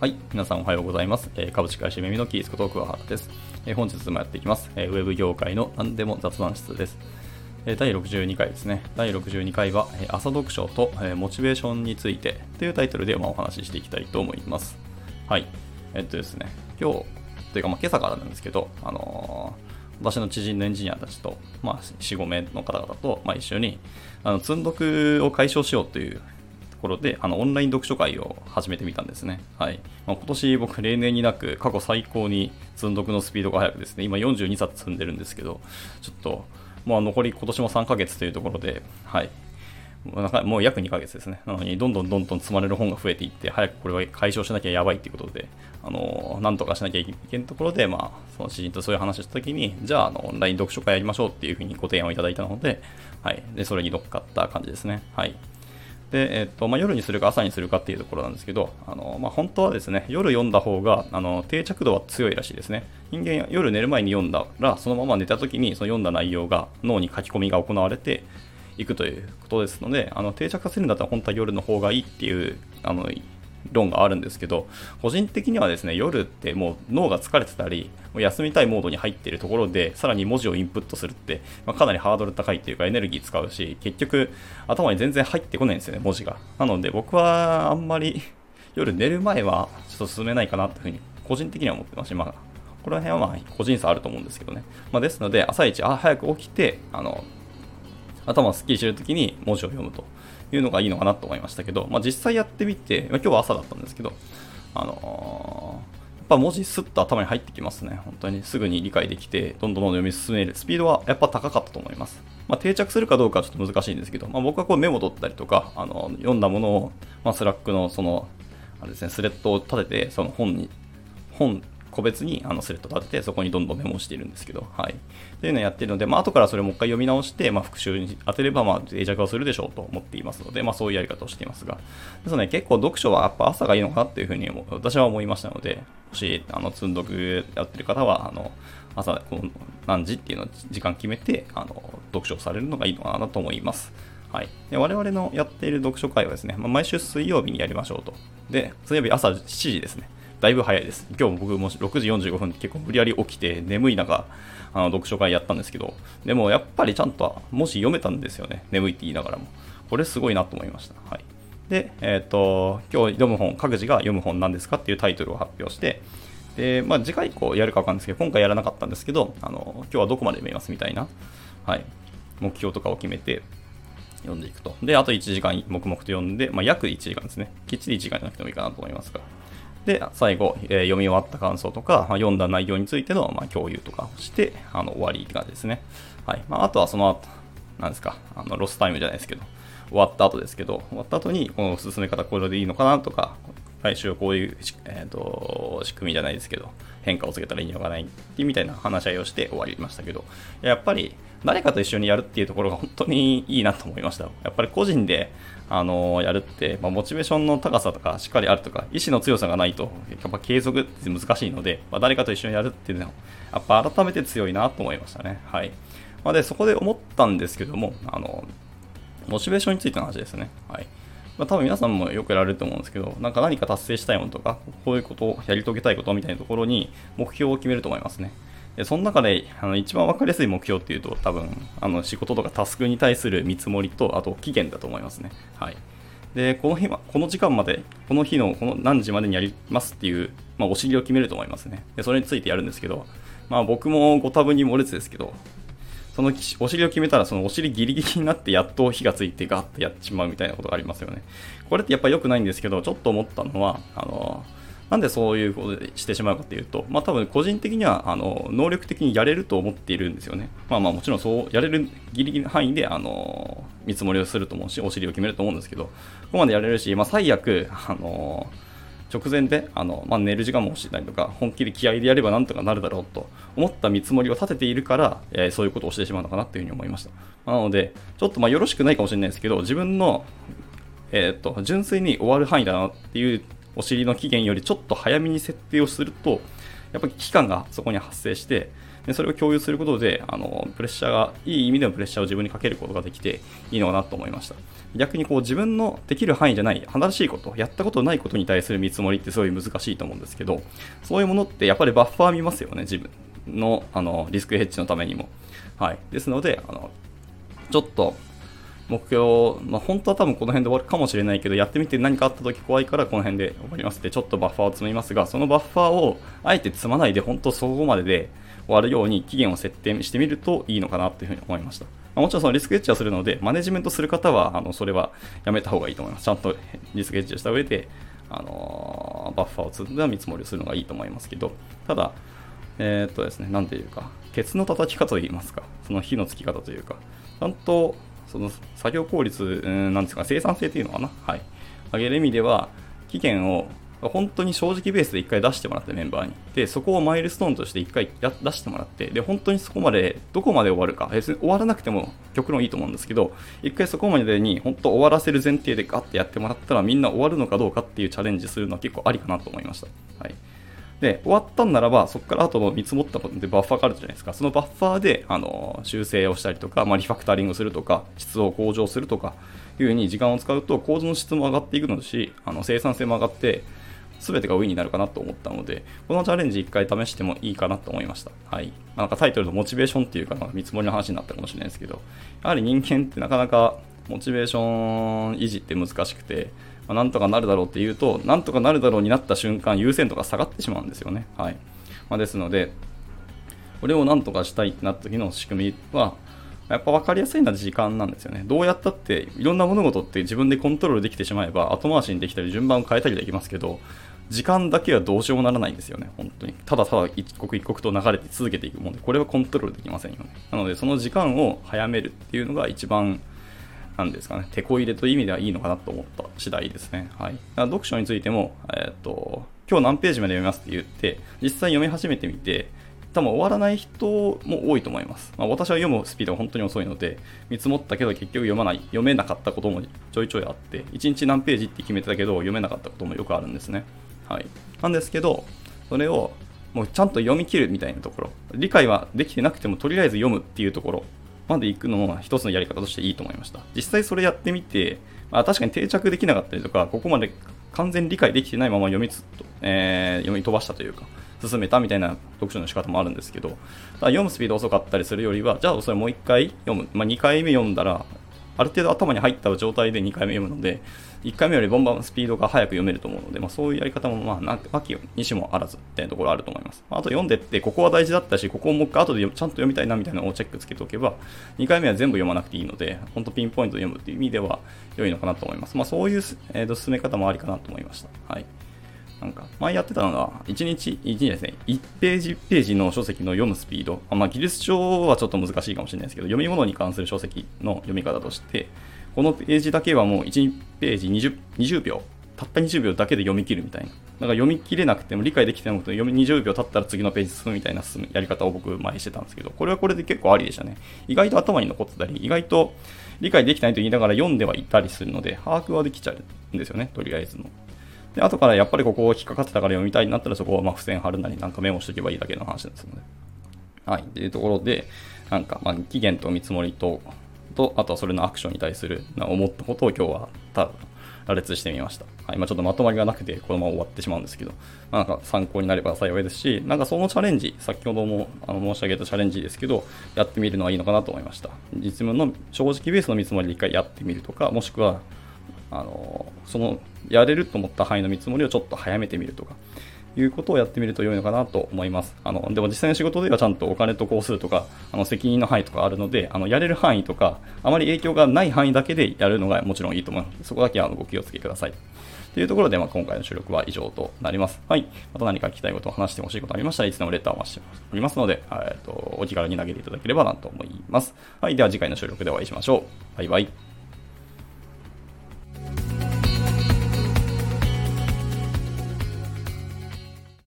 はい、皆さんおはようございます。株式会社耳のキースこと桑原です、本日もやっていきます、ウェブ業界の何でも雑談室です。え第62回ですね。第62回は、朝読書と、モチベーションについてというタイトルで、お話ししていきたいと思います。はい。えっとですね、今日、というか、今朝からなんですけど、あの私の知人のエンジニアたちと、まあ、4、5名の方々と、まあ、一緒に、あの積んどくを解消しようというところで、あのオンライン読書会を始めてみたんですね。はい。まあ、今年僕、例年になく過去最高に積んどくのスピードが速くですね、今42冊積んでるんですけど、ちょっと、もう残り今年も3ヶ月というところで、はい。もう約2ヶ月ですね。なのに、どんどんどんどん積まれる本が増えていって、早くこれは解消しなきゃやばいということで、あの、なんとかしなきゃいけないところで、まあ、その知人とそういう話をしたときに、じゃあ、あの、オンライン読書会やりましょうっていうふうにご提案をいただいたので、はい。で、それに乗っかった感じですね。はい。で、えっとまあ、夜にするか朝にするかっていうところなんですけど、あのまあ、本当はですね、夜読んだ方があの定着度は強いらしいですね。人間、夜寝る前に読んだら、そのまま寝た時にその読んだ内容が脳に書き込みが行われていくということですので、あの定着させるんだったら本当は夜の方がいいっていうあの論があるんですけど、個人的にはですね、夜ってもう脳が疲れてたり、もう休みたいモードに入っているところで、さらに文字をインプットするって、まあ、かなりハードル高いっていうかエネルギー使うし、結局頭に全然入ってこないんですよね、文字が。なので僕はあんまり夜寝る前はちょっと進めないかなっていうふうに個人的には思ってますし、まあ、この辺はまあ個人差あると思うんですけどね。まあ、ですので、朝一、あ、早く起きて、あの、頭をすっきりしてるときに文字を読むというのがいいのかなと思いましたけど、まあ、実際やってみて、ま、今日は朝だったんですけど、あのー、やっぱ文字スッと頭に入ってきますね。本当にすぐに理解できて、どんどんどんどん読み進めるスピードはやっぱ高かったと思います。まあ、定着するかどうかはちょっと難しいんですけど、まあ、僕はこうメモ取ったりとか、あの読んだものを、まあ、スラックのその、あれですね、スレッドを立てて、その本に、本個別にあのスレッド立てて、そこにどんどんメモしているんですけど、はい。というのをやっているので、まあ、後からそれをもう一回読み直して、まあ、復習に当てれば、まあ、定着をするでしょうと思っていますので、まあ、そういうやり方をしていますが、ですので、結構読書はやっぱ朝がいいのかなっていうふうに私は思いましたので、もし、あの、積んどくやってる方は、あの、朝、何時っていうのを時間決めて、あの、読書をされるのがいいのかなと思います。はい、で我々のやっている読書会はですね、まあ、毎週水曜日にやりましょうと。で、水曜日朝7時ですね。だいぶ早いです。今日も僕も6時45分結構無理やり起きて眠い中、あの読書会やったんですけど、でもやっぱりちゃんともし読めたんですよね。眠いって言いながらも。これすごいなと思いました。はい。で、えっ、ー、と、今日読む本、各自が読む本なんですかっていうタイトルを発表して、で、まあ次回以降やるかわかんないですけど、今回やらなかったんですけど、あの、今日はどこまで読みますみたいな、はい、目標とかを決めて、読んでいくと。で、あと1時間黙々と読んで、まあ、約1時間ですね。きっちり1時間じゃなくてもいいかなと思いますが。で、最後、えー、読み終わった感想とか、まあ、読んだ内容についての、まあ、共有とかをして、あの終わりがですね。はい。まあ、あとはその後、なんですか、あのロスタイムじゃないですけど、終わった後ですけど、終わった後に、この進め方これでいいのかなとか、来週はこういう、えーと、仕組みじゃないですけど、変化をつけたらいいのかないみたいな話し合いをして終わりましたけど、やっぱり誰かと一緒にやるっていうところが本当にいいなと思いました。やっぱり個人で、あのやるって、まあ、モチベーションの高さとかしっかりあるとか、意志の強さがないと、やっぱ継続って難しいので、まあ、誰かと一緒にやるっていうのは、やっぱ改めて強いなと思いましたね。はい。まあ、で、そこで思ったんですけども、あの、モチベーションについての話ですね。はい。まあ、多分皆さんもよくやられると思うんですけど、なんか何か達成したいものとか、こういうことをやり遂げたいことみたいなところに目標を決めると思いますね。でその中であの一番分かりやすい目標っていうと、多分あの仕事とかタスクに対する見積もりと、あと期限だと思いますね。はい。で、この日は、この時間まで、この日のこの何時までにやりますっていう、まあ、お尻を決めると思いますね。で、それについてやるんですけど、まあ僕もご多分に漏れずですけど、そのお尻を決めたら、そのお尻ギリギリになってやっと火がついてガッてやってしまうみたいなことがありますよね。これってやっぱ良くないんですけど、ちょっと思ったのは、あの、なんでそういうことでしてしまうかっていうと、まあ多分個人的には、あの、能力的にやれると思っているんですよね。まあまあもちろんそうやれるギリギリの範囲で、あの、見積もりをすると思うし、お尻を決めると思うんですけど、ここまでやれるし、まあ最悪、あの、直前であの、まあ、寝る時間も欲しいたりとか、本気で気合でやればなんとかなるだろうと思った見積もりを立てているから、えー、そういうことをしてしまうのかなというふうに思いました。なので、ちょっとまあよろしくないかもしれないですけど、自分の、えー、っと純粋に終わる範囲だなっていうお尻の期限よりちょっと早めに設定をすると、やっぱり期間がそこに発生して、でそれを共有することで、あのプレッシャーが、いい意味でのプレッシャーを自分にかけることができていいのかなと思いました。逆にこう自分のできる範囲じゃない、新しいこと、やったことないことに対する見積もりってすごい難しいと思うんですけど、そういうものってやっぱりバッファー見ますよね、自分のあのリスクヘッジのためにも。はい。ですので、あのちょっと目標、まあ、本当は多分この辺で終わるかもしれないけど、やってみて何かあった時怖いからこの辺で終わりますって、ちょっとバッファーを積みますが、そのバッファーをあえて積まないで、本当そこまでで終わるように期限を設定してみるといいのかなというふうに思いました。ま、もちろんそのリスクエッジはするので、マネジメントする方は、あのそれはやめた方がいいと思います。ちゃんとリスクエッジをした上で、あのー、バッファーを積んだ見積もりをするのがいいと思いますけど、ただ、えー、っとですね、なんていうか、ケツの叩き方といいますか、その火のつき方というか、ちゃんとその作業効率、うん、なんですか、生産性っていうのかな、はい、上げる意味では、期限を本当に正直ベースで1回出してもらってメンバーに。で、そこをマイルストーンとして1回出してもらって、で、本当にそこまで、どこまで終わるか、別に終わらなくても極論いいと思うんですけど、1回そこまでに本当終わらせる前提でガッてやってもらったらみんな終わるのかどうかっていうチャレンジするのは結構ありかなと思いました。はい。で、終わったんならば、そこから後の見積もったことでバッファーがあるじゃないですか。そのバッファーで、あの、修正をしたりとか、まあ、リファクタリングするとか、質を向上するとか、いうふうに時間を使うと、構造の質も上がっていくのし、あの生産性も上がって、全てがウィンになるかなと思ったので、このチャレンジ1回試してもいいかなと思いました。はい。まあ、なんかタイトルのモチベーションっていうか、見積もりの話になったかもしれないですけど、やはり人間ってなかなかモチベーション維持って難しくて、まあ、なんとかなるだろうっていうと、なんとかなるだろうになった瞬間、優先度が下がってしまうんですよね。はい。まあ、ですので、これをなんとかしたいってなった時の仕組みは、やっぱ分かりやすいのは時間なんですよね。どうやったって、いろんな物事って自分でコントロールできてしまえば、後回しにできたり、順番を変えたりできますけど、時間だけはどうしようもならないんですよね、本当に。ただただ一刻一刻と流れて続けていくもので、これはコントロールできませんよね。なので、その時間を早めるっていうのが一番なんですかね、手こ入れという意味ではいいのかなと思った次第ですね。はい。読書についても、えっ、と、今日何ページまで読みますって言って、実際読み始めてみて、多分終わらない人も多いと思います。まあ、私は読むスピードが本当に遅いので、見積もったけど結局読まない、読めなかったこともちょいちょいあって、1日何ページって決めてたけど、読めなかったこともよくあるんですね。はい。なんですけど、それをもうちゃんと読み切るみたいなところ、理解はできてなくてもとりあえず読むっていうところまで行くのも一つのやり方としていいと思いました。実際それやってみて、まあ、確かに定着できなかったりとか、ここまで完全に理解できてないまま読みつ、えー、読み飛ばしたというか、進めたみたいな読書の仕方もあるんですけど、読むスピード遅かったりするよりは、じゃあそれもう1回読む。まあ、2回目読んだら、ある程度頭に入った状態で2回目読むので、1回目よりボンバンスピードが速く読めると思うので、まあ、そういうやり方も、まあ、なきにしもあらずっていうところあると思います。あと読んでって、ここは大事だったし、ここをもう一回後でちゃんと読みたいなみたいなのをチェックつけておけば、2回目は全部読まなくていいので、本当ピンポイントで読むっていう意味では良いのかなと思います。まあ、そういう、えー、と進め方もありかなと思いました。はい。なんか、前やってたのが、1日、1日ですね、1ページページの書籍の読むスピード。まあ、技術書はちょっと難しいかもしれないですけど、読み物に関する書籍の読み方として、このページだけはもう1ページ 20, 20秒、たった20秒だけで読み切るみたいな。だから読み切れなくても理解できてなくても20秒経ったら次のページ進むみたいな進むやり方を僕前してたんですけど、これはこれで結構ありでしたね。意外と頭に残ってたり、意外と理解できないと言いながら読んではいたりするので、把握はできちゃうんですよね、とりあえずの。で、後からやっぱりここを引っかかってたから読みたいになったらそこをま付箋貼るなりなんかメモしておけばいいだけの話ですので。はい。というところで、なんか、ま期限と見積もりと、と、あとはそれのアクションに対する思ったことを今日はた羅列してみました。はい、まあ、ちょっとまとまりがなくてこのまま終わってしまうんですけど、まあ、なんか参考になれば幸いですし、なんかそのチャレンジ、先ほどもあの申し上げたチャレンジですけど、やってみるのはいいのかなと思いました。実務の正直ベースの見積もりで一回やってみるとか、もしくは、あのそのやれると思った範囲の見積もりをちょっと早めてみるとか、いうことをやってみると良いのかなと思います。あの、でも実際の仕事ではちゃんとお金と工数とか、あの、責任の範囲とかあるので、あの、やれる範囲とか、あまり影響がない範囲だけでやるのがもちろんいいと思います。そこだけはご気をつけください。というところで、まあ、今回の収録は以上となります。はい。また何か聞きたいことを話してほしいことありましたらいつでもレターを待しておりますので、えっと、お気軽に投げていただければなと思います。はい。では次回の収録でお会いしましょう。バイバイ。